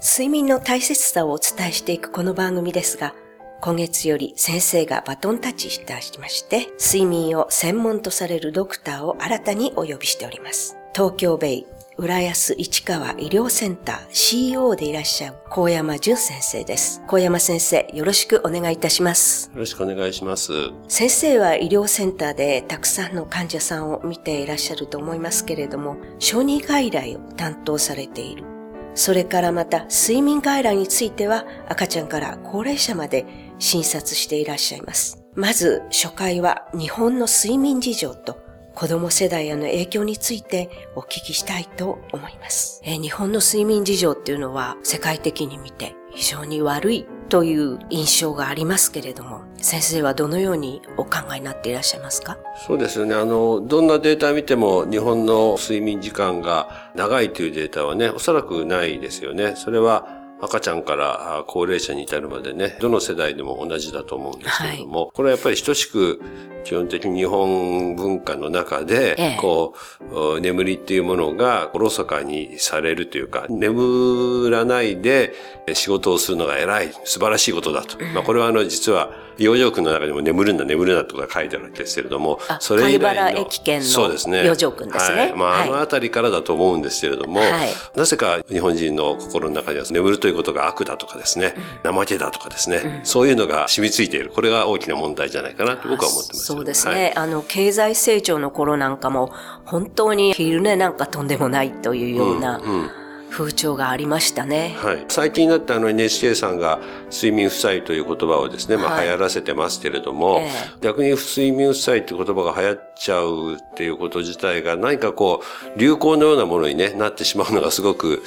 睡眠の大切さをお伝えしていくこの番組ですが、今月より先生がバトンタッチいたしまして、睡眠を専門とされるドクターを新たにお呼びしております。東京ベイ浦安市川医療センター CEO でいらっしゃる高山淳先生です。高山先生、よろしくお願いいたします。よろしくお願いします。先生は医療センターでたくさんの患者さんを見ていらっしゃると思いますけれども、小児外来を担当されている。それからまた睡眠外来については赤ちゃんから高齢者まで診察していらっしゃいます。まず初回は日本の睡眠事情と子供世代への影響についてお聞きしたいと思います。え日本の睡眠事情っていうのは世界的に見て非常に悪いという印象がありますけれども、先生はどのようにお考えになっていらっしゃいますか？そうですよね。あの、どんなデータ見ても日本の睡眠時間が長いというデータはね、おそらくないですよね。それは赤ちゃんから高齢者に至るまでね、どの世代でも同じだと思うんですけれども、はい、これはやっぱり等しく基本的に日本文化の中で、ええ、こう、眠りっていうものがおろそかにされるというか、眠らないで仕事をするのが偉い、素晴らしいことだと。うん、まあこれはあの実は、養生君の中でも眠るんだ、眠るなってことが書いてあるわけですけれども、それ以来の。駅圏のそうですね。養生君ですね。はい。まあ、あのあたりからだと思うんですけれども、はい、なぜか日本人の心の中には眠るということが悪だとかですね、うん、怠けだとかですね、うん、そういうのが染みついている。これが大きな問題じゃないかなと僕は思ってます。そうですね。はい、あの、経済成長の頃なんかも、本当に昼寝なんかとんでもないというような、うんうん風潮がありましたね。はい。最近になってあの NHK さんが睡眠負債という言葉をですね、まあ流行らせてますけれども、はいえ。ー、逆に睡眠負債という言葉が流行っちゃうっていうこと自体が何かこう、流行のようなものに、ね、なってしまうのがすごく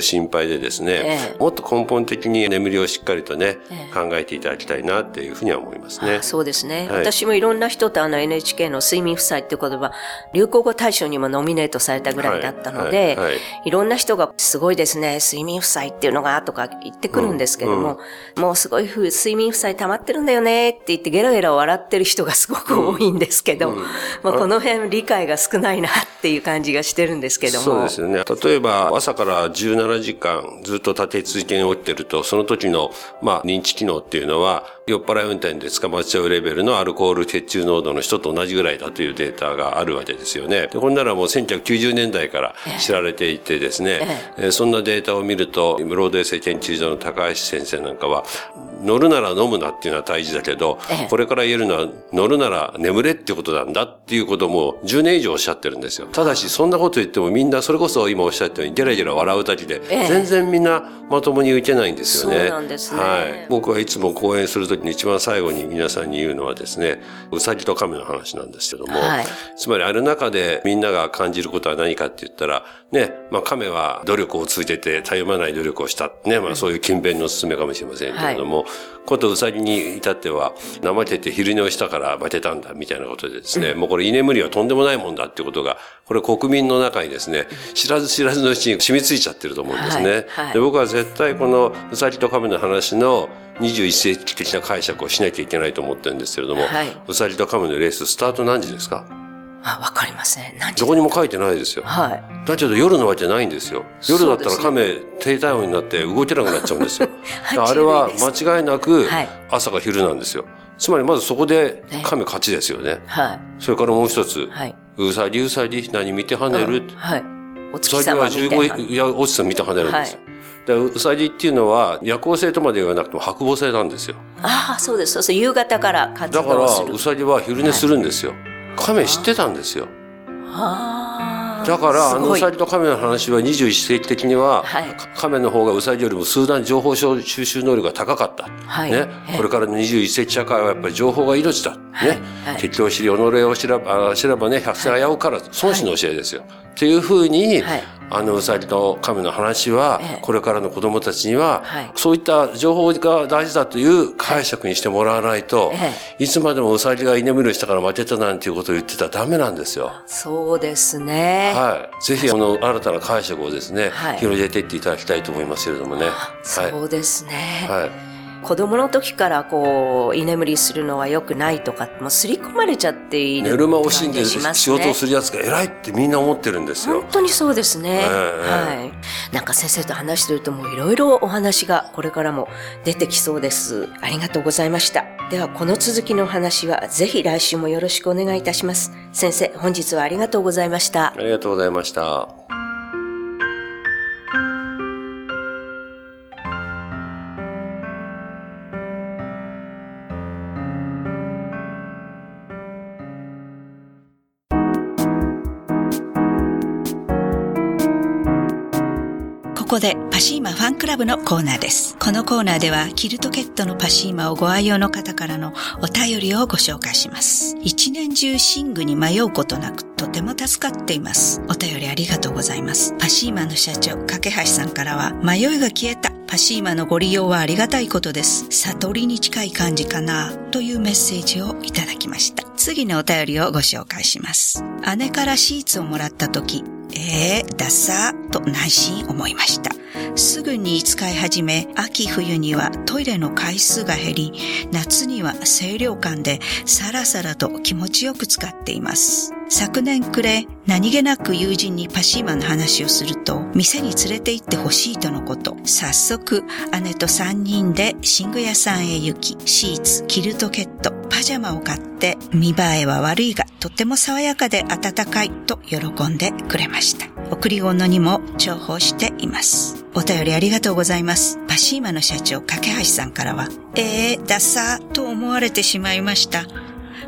心配でですね、えー、もっと根本的に眠りをしっかりとね、えー、考えていただきたいなっていうふうには思いますね。そうですね、はい、私もいろんな人とあの NHK の睡眠負債っていう言葉、流行語大賞にもノミネートされたぐらいだったので、はい。はい、いろんな人がすごいですね、睡眠負債っていうのがとか言ってくるんですけども、うん、もうすごい睡眠負債溜まってるんだよねって言ってゲラゲラ笑ってる人がすごく多いんですけど、うん、まあこの辺理解が少ないなっていう感じがしてるんですけども。そうですよね。例えば朝から17時間ずっと立て続けに起きてると、その時のまあ認知機能っていうのは酔っ払い運転で捕まっちゃうレベルのアルコール血中濃度の人と同じぐらいだというデータがあるわけですよね。で、こんならもう1990年代から知られていてですね、ええそんなデータを見ると、ロード衛生研究所の高橋先生なんかは、乗るなら飲むなっていうのは大事だけど、ええ、これから言えるのは乗るなら眠れってことなんだっていうことも10年以上おっしゃってるんですよ。ただしそんなこと言ってもみんなそれこそ今おっしゃったようにゲラゲラ笑うだけで、え、全然みんなまともに受けないんですよね。そうなんですね。はい。僕はいつも講演するときに一番最後に皆さんに言うのはですね、うさぎと亀の話なんですけども、はい、つまりある中でみんなが感じることは何かって言ったら、ね、まあ亀は努力を続けてたゆまない努力をした。ね、まあそういう勤勉の勧めかもしれませんけれども、はい。ことうさぎに至っては、怠けて昼寝をしたから負けたんだ、みたいなことでですね、うん、もうこれ居眠りはとんでもないもんだっていうことが、これ国民の中にですね、知らず知らずのうちに染みついちゃってると思うんですね。はい。はい、で僕は絶対このうさぎと亀の話の21世紀的な解釈をしなきゃいけないと思ってるんですけれども、はい、うさぎと亀のレーススタート何時ですか？あ、わかりません。何どこにも書いてないですよ。はい。だけど夜のわけないんですよ。夜だったら亀、低体温になって動けなくなっちゃうんですよ。あれは間違いなく朝か昼なんですよ。つまりまずそこで亀勝ちですよね。はい。それからもう一つ。はい。うさぎうさぎ何見て跳ねる、はい。お月様見て跳ねる。いや、お月様見て跳ねるんですよ。でうさぎっていうのは夜行性とまで言わなくても白母性なんですよ。ああ、そうです。そうそう。夕方から活動する。だから、うさぎは昼寝するんですよ。はい亀知ってたんですよ。だから、あのうさぎと亀の話は21世紀的には、はい、亀の方がうさぎよりも数段情報収集能力が高かった。はい、ね。これからの21世紀社会はやっぱり情報が命だ。ね。はい、結局知り、己を知らば、知らばね、百戦危うから、孫子の教えですよ。っていうふうに、あのうさぎと亀の話は、これからの子供たちには、そういった情報が大事だという解釈にしてもらわないと、いつまでもうさぎが居眠りしたから負けたなんていうことを言ってたらダメなんですよ。そうですね。はい。ぜひ、この新たな解釈をですね、広げていっていただきたいと思いますけれどもね。そうですね。はい。子供の時からこう、居眠りするのは良くないとか、もう刷り込まれちゃっている、寝る間惜しんで仕事をするやつが偉いってみんな思ってるんですよ。本当にそうですね。えー、はい。なんか先生と話してるともういろいろお話がこれからも出てきそうです。ありがとうございました。ではこの続きのお話はぜひ来週もよろしくお願いいたします。先生、本日はありがとうございました。ありがとうございました。ここでパシーマファンクラブのコーナーです。このコーナーではキルトケットのパシーマをご愛用の方からのお便りをご紹介します。一年中寝具に迷うことなくとても助かっています。お便りありがとうございます。パシーマの社長、架橋さんからは迷いが消えたパシーマのご利用はありがたいことです。悟りに近い感じかなというメッセージをいただきました。次のお便りをご紹介します。姉からシーツをもらった時、えー、ダサーと内心思いました。すぐに使い始め、秋冬にはトイレの回数が減り、夏には清涼感でさらさらと気持ちよく使っています。昨年暮れ、何気なく友人にパシーマの話をすると、店に連れて行ってほしいとのこと。早速、姉と3人で寝具屋さんへ行き、シーツ、キルトケット、パジャマを買って、見栄えは悪いが、とても爽やかで暖かいと喜んでくれました。送り物にも重宝しています。お便りありがとうございます。パシーマの社長、架橋さんからは、えー、ダサーと思われてしまいました。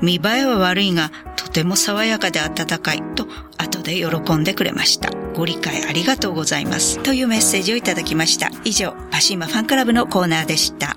見栄えは悪いが、とても爽やかで暖かいと、後で喜んでくれました。ご理解ありがとうございます。というメッセージをいただきました。以上、パシーマファンクラブのコーナーでした。